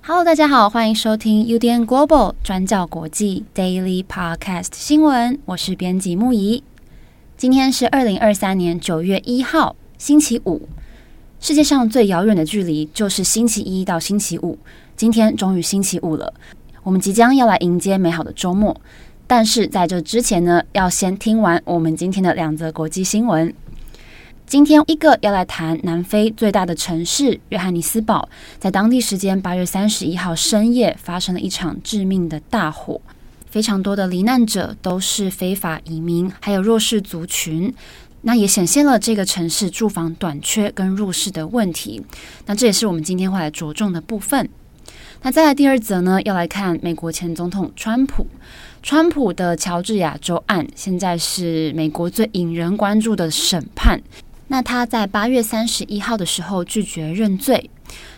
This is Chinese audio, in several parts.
Hello，大家好，欢迎收听 UDN Global 转角国际 Daily Podcast 新闻，我是编辑木仪。今天是二零二三年九月一号，星期五。世界上最遥远的距离就是星期一到星期五。今天终于星期五了，我们即将要来迎接美好的周末。但是在这之前呢，要先听完我们今天的两则国际新闻。今天一个要来谈南非最大的城市约翰尼斯堡，在当地时间八月三十一号深夜发生了一场致命的大火。非常多的罹难者都是非法移民，还有弱势族群，那也显现了这个城市住房短缺跟入市的问题。那这也是我们今天会来着重的部分。那再来第二则呢，要来看美国前总统川普，川普的乔治亚州案，现在是美国最引人关注的审判。那他在八月三十一号的时候拒绝认罪。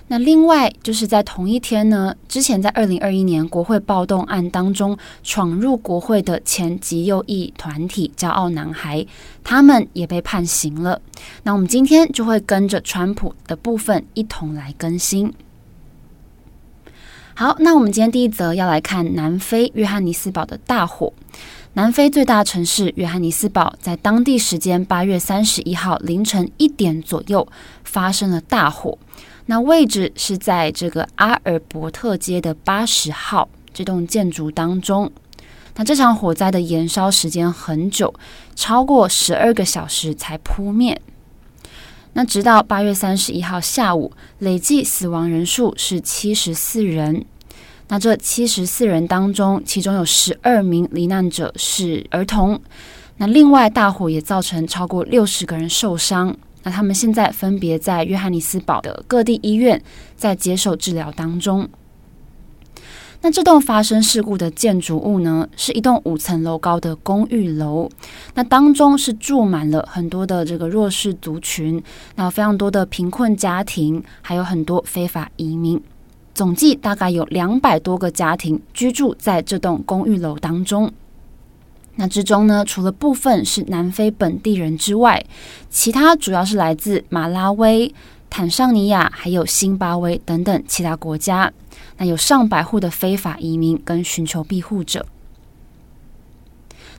那另外就是在同一天呢，之前在二零二一年国会暴动案当中闯入国会的前极右翼团体“骄傲男孩”，他们也被判刑了。那我们今天就会跟着川普的部分一同来更新。好，那我们今天第一则要来看南非约翰尼斯堡的大火。南非最大城市约翰尼斯堡在当地时间八月三十一号凌晨一点左右发生了大火。那位置是在这个阿尔伯特街的八十号这栋建筑当中。那这场火灾的延烧时间很久，超过十二个小时才扑灭。那直到八月三十一号下午，累计死亡人数是七十四人。那这七十四人当中，其中有十二名罹难者是儿童。那另外，大火也造成超过六十个人受伤。那他们现在分别在约翰尼斯堡的各地医院在接受治疗当中。那这栋发生事故的建筑物呢，是一栋五层楼高的公寓楼。那当中是住满了很多的这个弱势族群，那非常多的贫困家庭，还有很多非法移民。总计大概有两百多个家庭居住在这栋公寓楼当中。那之中呢，除了部分是南非本地人之外，其他主要是来自马拉维、坦桑尼亚，还有辛巴威等等其他国家。那有上百户的非法移民跟寻求庇护者。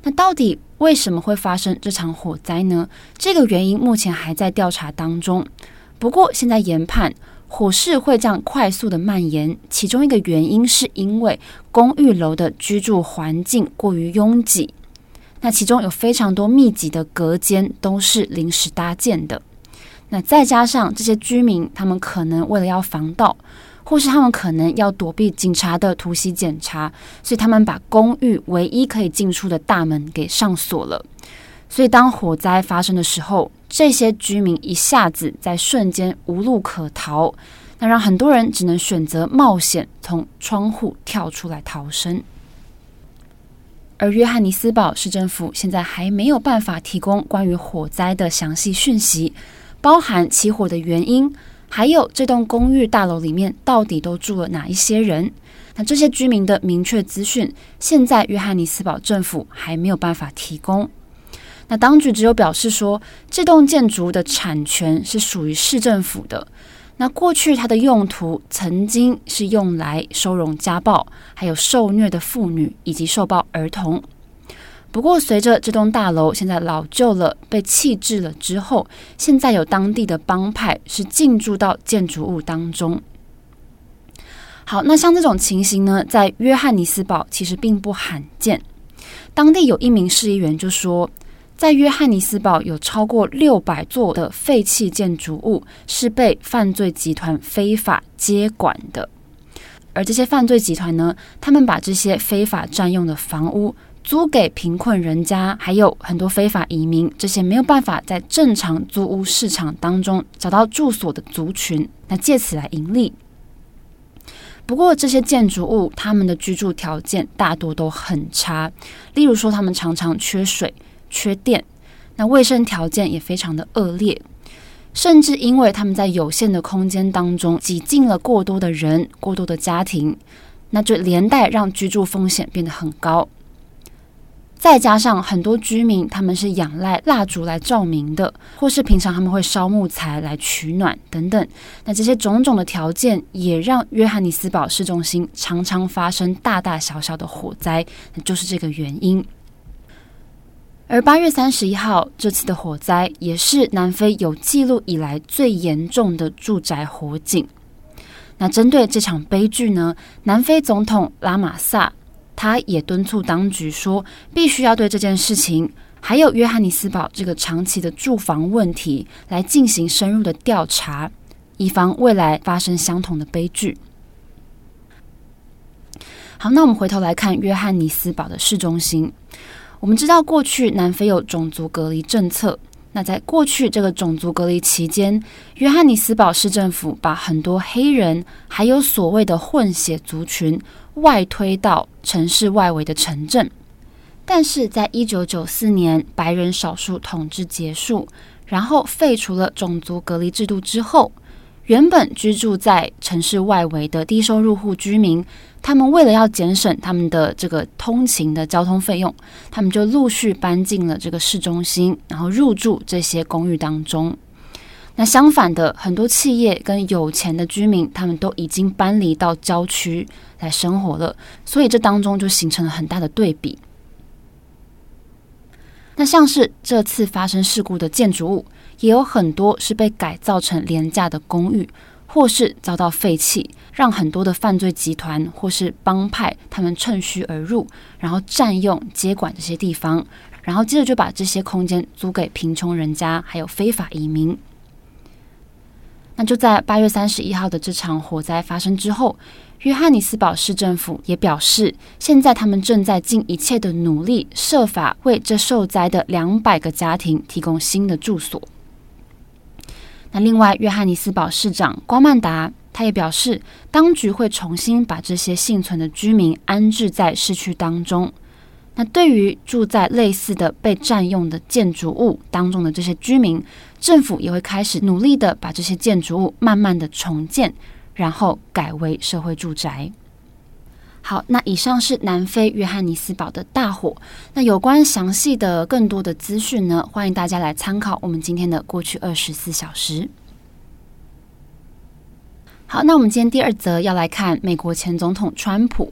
那到底为什么会发生这场火灾呢？这个原因目前还在调查当中。不过现在研判，火势会这样快速的蔓延，其中一个原因是因为公寓楼的居住环境过于拥挤。那其中有非常多密集的隔间都是临时搭建的，那再加上这些居民，他们可能为了要防盗，或是他们可能要躲避警察的突袭检查，所以他们把公寓唯一可以进出的大门给上锁了。所以当火灾发生的时候，这些居民一下子在瞬间无路可逃，那让很多人只能选择冒险从窗户跳出来逃生。而约翰尼斯堡市政府现在还没有办法提供关于火灾的详细讯息，包含起火的原因，还有这栋公寓大楼里面到底都住了哪一些人。那这些居民的明确资讯，现在约翰尼斯堡政府还没有办法提供。那当局只有表示说，这栋建筑的产权是属于市政府的。那过去它的用途曾经是用来收容家暴、还有受虐的妇女以及受暴儿童。不过，随着这栋大楼现在老旧了、被弃置了之后，现在有当地的帮派是进驻到建筑物当中。好，那像这种情形呢，在约翰尼斯堡其实并不罕见。当地有一名市议员就说，在约翰尼斯堡有超过六百座的废弃建筑物是被犯罪集团非法接管的，而这些犯罪集团呢，他们把这些非法占用的房屋租给贫困人家，还有很多非法移民，这些没有办法在正常租屋市场当中找到住所的族群，那借此来盈利。不过这些建筑物他们的居住条件大多都很差，例如说他们常常缺水。缺电，那卫生条件也非常的恶劣。甚至因为他们在有限的空间当中挤进了过多的人、过多的家庭，那就连带让居住风险变得很高。再加上很多居民他们是仰赖蜡烛来照明的，或是平常他们会烧木材来取暖等等。那这些种种的条件也让约翰尼斯堡市中心常常发生大大小小的火灾，那就是这个原因。而八月三十一号这次的火灾也是南非有记录以来最严重的住宅火警。那针对这场悲剧呢，南非总统拉马萨。他也敦促当局说，必须要对这件事情，还有约翰尼斯堡这个长期的住房问题来进行深入的调查，以防未来发生相同的悲剧。好，那我们回头来看约翰尼斯堡的市中心。我们知道，过去南非有种族隔离政策。那在过去这个种族隔离期间，约翰尼斯堡市政府把很多黑人还有所谓的混血族群。外推到城市外围的城镇，但是在一九九四年白人少数统治结束，然后废除了种族隔离制度之后，原本居住在城市外围的低收入户居民，他们为了要节省他们的这个通勤的交通费用，他们就陆续搬进了这个市中心，然后入住这些公寓当中。那相反的，很多企业跟有钱的居民，他们都已经搬离到郊区来生活了，所以这当中就形成了很大的对比。那像是这次发生事故的建筑物，也有很多是被改造成廉价的公寓，或是遭到废弃，让很多的犯罪集团或是帮派他们趁虚而入，然后占用接管这些地方，然后接着就把这些空间租给贫穷人家，还有非法移民。那就在八月三十一号的这场火灾发生之后，约翰尼斯堡市政府也表示，现在他们正在尽一切的努力，设法为这受灾的两百个家庭提供新的住所。那另外，约翰尼斯堡市长瓜曼达他也表示，当局会重新把这些幸存的居民安置在市区当中。那对于住在类似的被占用的建筑物当中的这些居民，政府也会开始努力的把这些建筑物慢慢的重建，然后改为社会住宅。好，那以上是南非约翰尼斯堡的大火。那有关详细的更多的资讯呢，欢迎大家来参考我们今天的过去二十四小时。好，那我们今天第二则要来看美国前总统川普。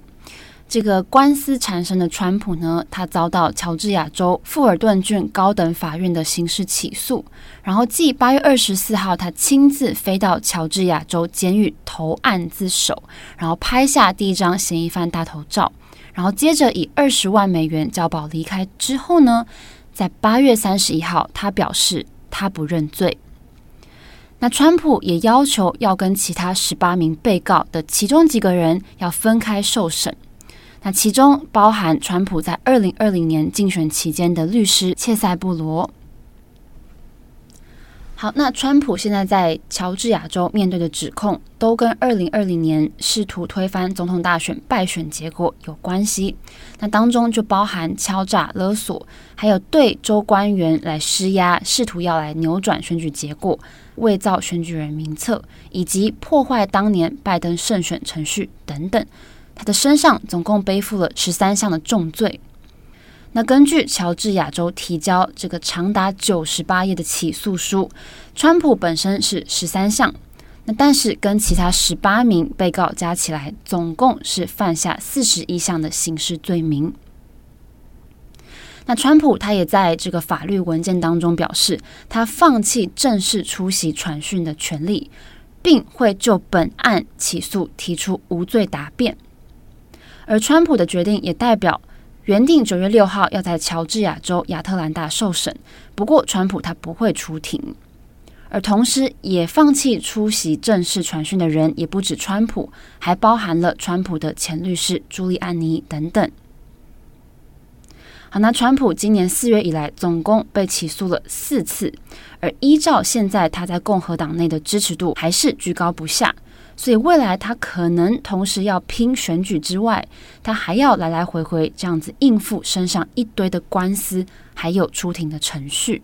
这个官司缠身的川普呢，他遭到乔治亚州富尔顿郡高等法院的刑事起诉，然后继八月二十四号，他亲自飞到乔治亚州监狱投案自首，然后拍下第一张嫌疑犯大头照，然后接着以二十万美元交保离开之后呢，在八月三十一号，他表示他不认罪。那川普也要求要跟其他十八名被告的其中几个人要分开受审。那其中包含川普在二零二零年竞选期间的律师切塞布罗。好，那川普现在在乔治亚州面对的指控，都跟二零二零年试图推翻总统大选败选结果有关系。那当中就包含敲诈勒索，还有对州官员来施压，试图要来扭转选举结果，伪造选举人名册，以及破坏当年拜登胜选程序等等。他的身上总共背负了十三项的重罪。那根据乔治亚州提交这个长达九十八页的起诉书，川普本身是十三项，那但是跟其他十八名被告加起来，总共是犯下四十一项的刑事罪名。那川普他也在这个法律文件当中表示，他放弃正式出席传讯的权利，并会就本案起诉提出无罪答辩。而川普的决定也代表原定九月六号要在乔治亚州亚特兰大受审，不过川普他不会出庭，而同时也放弃出席正式传讯的人也不止川普，还包含了川普的前律师朱利安尼等等。好，那川普今年四月以来总共被起诉了四次，而依照现在他在共和党内的支持度还是居高不下。所以未来他可能同时要拼选举之外，他还要来来回回这样子应付身上一堆的官司，还有出庭的程序。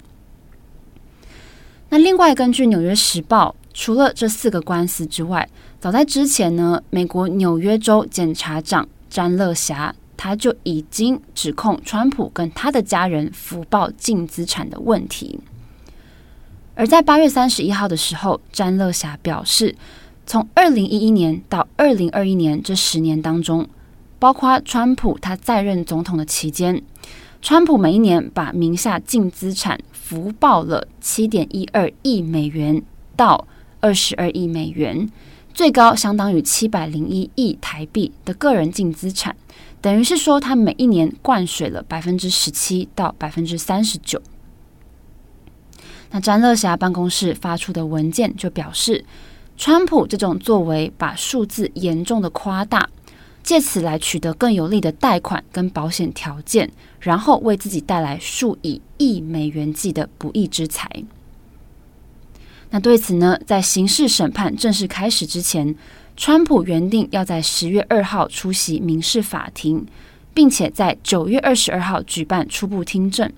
那另外，根据《纽约时报》，除了这四个官司之外，早在之前呢，美国纽约州检察长詹乐侠他就已经指控川普跟他的家人福报净资产的问题。而在八月三十一号的时候，詹乐侠表示，从二零一一年到二零二一年这十年当中，包括川普他在任总统的期间，川普每一年把名下净资产福报了七点一二亿美元到二十二亿美元。最高相当于七百零一亿台币的个人净资产，等于是说他每一年灌水了百分之十七到百分之三十九。那詹乐霞办公室发出的文件就表示，川普这种作为把数字严重的夸大，借此来取得更有利的贷款跟保险条件，然后为自己带来数以亿美元计的不义之财。那对此呢，在刑事审判正式开始之前，川普原定要在十月二号出席民事法庭，并且在九月二十二号举办初步听证。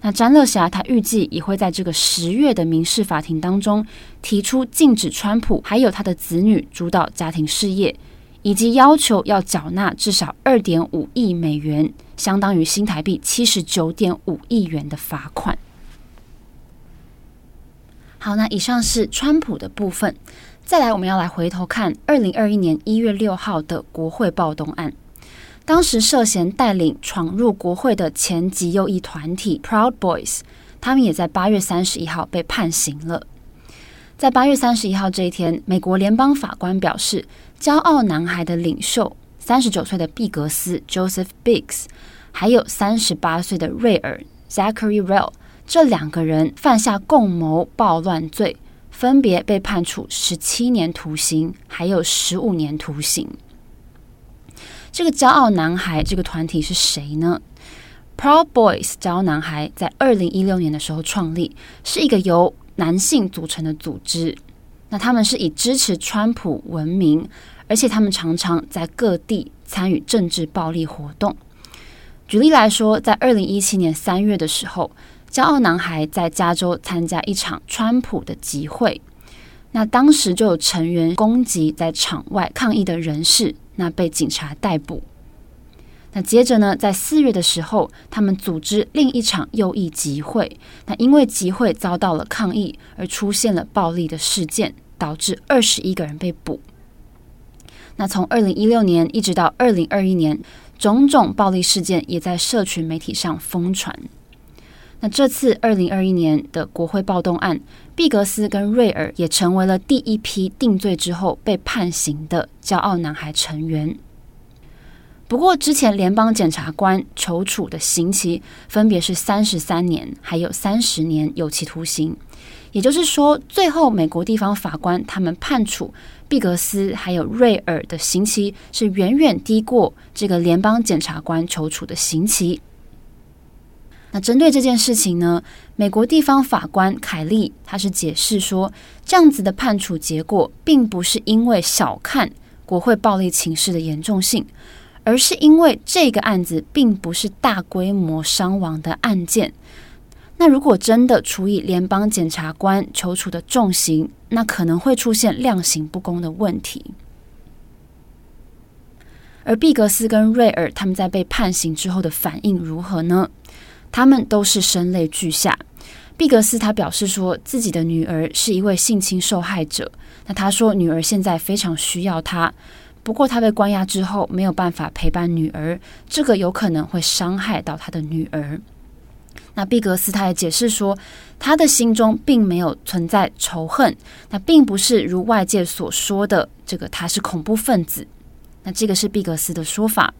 那詹乐霞他预计也会在这个十月的民事法庭当中提出禁止川普还有他的子女主导家庭事业，以及要求要缴纳至少二点五亿美元，相当于新台币七十九点五亿元的罚款。好，那以上是川普的部分。再来，我们要来回头看二零二一年一月六号的国会暴动案。当时涉嫌带领闯入国会的前极右翼团体 Proud Boys，他们也在八月三十一号被判刑了。在八月三十一号这一天，美国联邦法官表示，骄傲男孩的领袖三十九岁的毕格斯 Joseph Biggs，还有三十八岁的瑞尔 Zachary Rell，。这两个人犯下共谋暴乱罪，分别被判处十七年徒刑，还有十五年徒刑。这个骄傲男孩这个团体是谁呢？Proud Boys 骄傲男孩在二零一六年的时候创立，是一个由男性组成的组织。那他们是以支持川普闻名，而且他们常常在各地参与政治暴力活动。举例来说，在二零一七年三月的时候。骄傲男孩在加州参加一场川普的集会，那当时就有成员攻击在场外抗议的人士，那被警察逮捕。那接着呢，在四月的时候，他们组织另一场右翼集会，那因为集会遭到了抗议而出现了暴力的事件，导致二十一个人被捕。那从二零一六年一直到二零二一年，种种暴力事件也在社群媒体上疯传。那这次二零二一年的国会暴动案，毕格斯跟瑞尔也成为了第一批定罪之后被判刑的骄傲男孩成员。不过，之前联邦检察官求处的刑期分别是三十三年，还有三十年有期徒刑。也就是说，最后美国地方法官他们判处毕格斯还有瑞尔的刑期是远远低过这个联邦检察官求处的刑期。针对这件事情呢，美国地方法官凯利他是解释说，这样子的判处结果，并不是因为小看国会暴力情势的严重性，而是因为这个案子并不是大规模伤亡的案件。那如果真的处以联邦检察官求处的重刑，那可能会出现量刑不公的问题。而毕格斯跟瑞尔他们在被判刑之后的反应如何呢？他们都是声泪俱下。毕格斯他表示说，自己的女儿是一位性侵受害者。那他说，女儿现在非常需要他，不过他被关押之后没有办法陪伴女儿，这个有可能会伤害到他的女儿。那毕格斯他也解释说，他的心中并没有存在仇恨，那并不是如外界所说的这个他是恐怖分子。那这个是毕格斯的说法。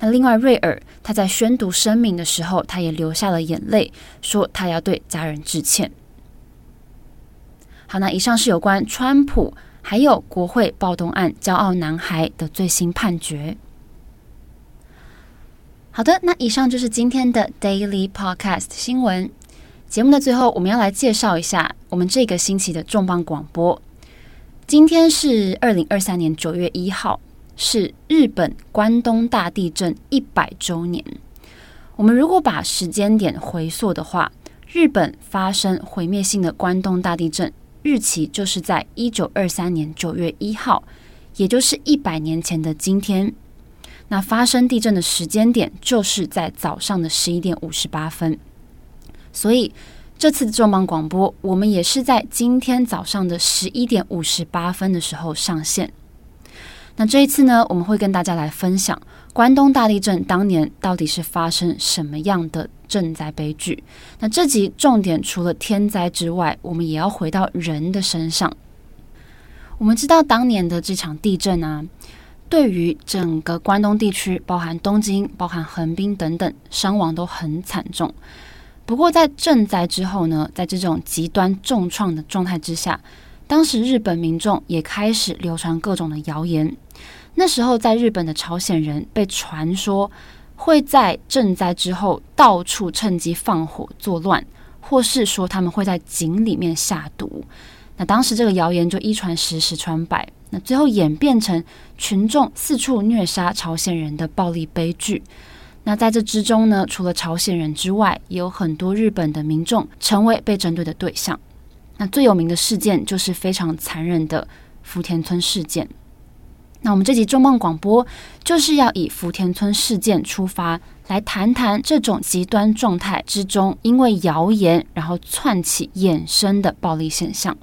那另外，瑞尔他在宣读声明的时候，他也流下了眼泪，说他要对家人致歉。好，那以上是有关川普还有国会暴动案骄傲男孩的最新判决。好的，那以上就是今天的 Daily Podcast 新闻。节目的最后，我们要来介绍一下我们这个星期的重磅广播。今天是二零二三年九月一号。是日本关东大地震一百周年。我们如果把时间点回溯的话，日本发生毁灭性的关东大地震，日期就是在一九二三年九月一号，也就是一百年前的今天。那发生地震的时间点就是在早上的十一点五十八分。所以这次的重磅广播，我们也是在今天早上的十一点五十八分的时候上线。那这一次呢，我们会跟大家来分享关东大地震当年到底是发生什么样的震灾悲剧。那这集重点除了天灾之外，我们也要回到人的身上。我们知道当年的这场地震啊，对于整个关东地区，包含东京、包含横滨等等，伤亡都很惨重。不过在震灾之后呢，在这种极端重创的状态之下，当时日本民众也开始流传各种的谣言。那时候，在日本的朝鲜人被传说会在震灾之后到处趁机放火作乱，或是说他们会在井里面下毒。那当时这个谣言就一传十，十传百，那最后演变成群众四处虐杀朝鲜人的暴力悲剧。那在这之中呢，除了朝鲜人之外，也有很多日本的民众成为被针对的对象。那最有名的事件就是非常残忍的福田村事件。那我们这集重磅广播就是要以福田村事件出发，来谈谈这种极端状态之中，因为谣言然后窜起衍生的暴力现象。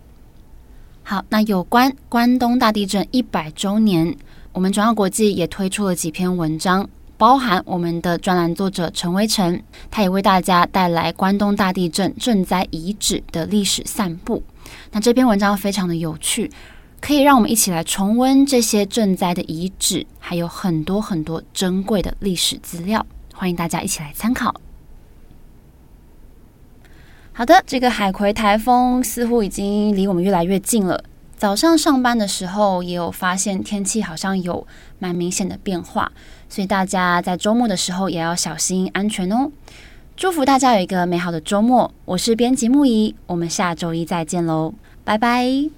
好，那有关关东大地震一百周年，我们转角国际也推出了几篇文章，包含我们的专栏作者陈威成，他也为大家带来关东大地震震灾遗址的历史散步。那这篇文章非常的有趣。可以让我们一起来重温这些震灾的遗址，还有很多很多珍贵的历史资料，欢迎大家一起来参考。好的，这个海葵台风似乎已经离我们越来越近了。早上上班的时候也有发现天气好像有蛮明显的变化，所以大家在周末的时候也要小心安全哦。祝福大家有一个美好的周末。我是编辑木仪，我们下周一再见喽。拜拜。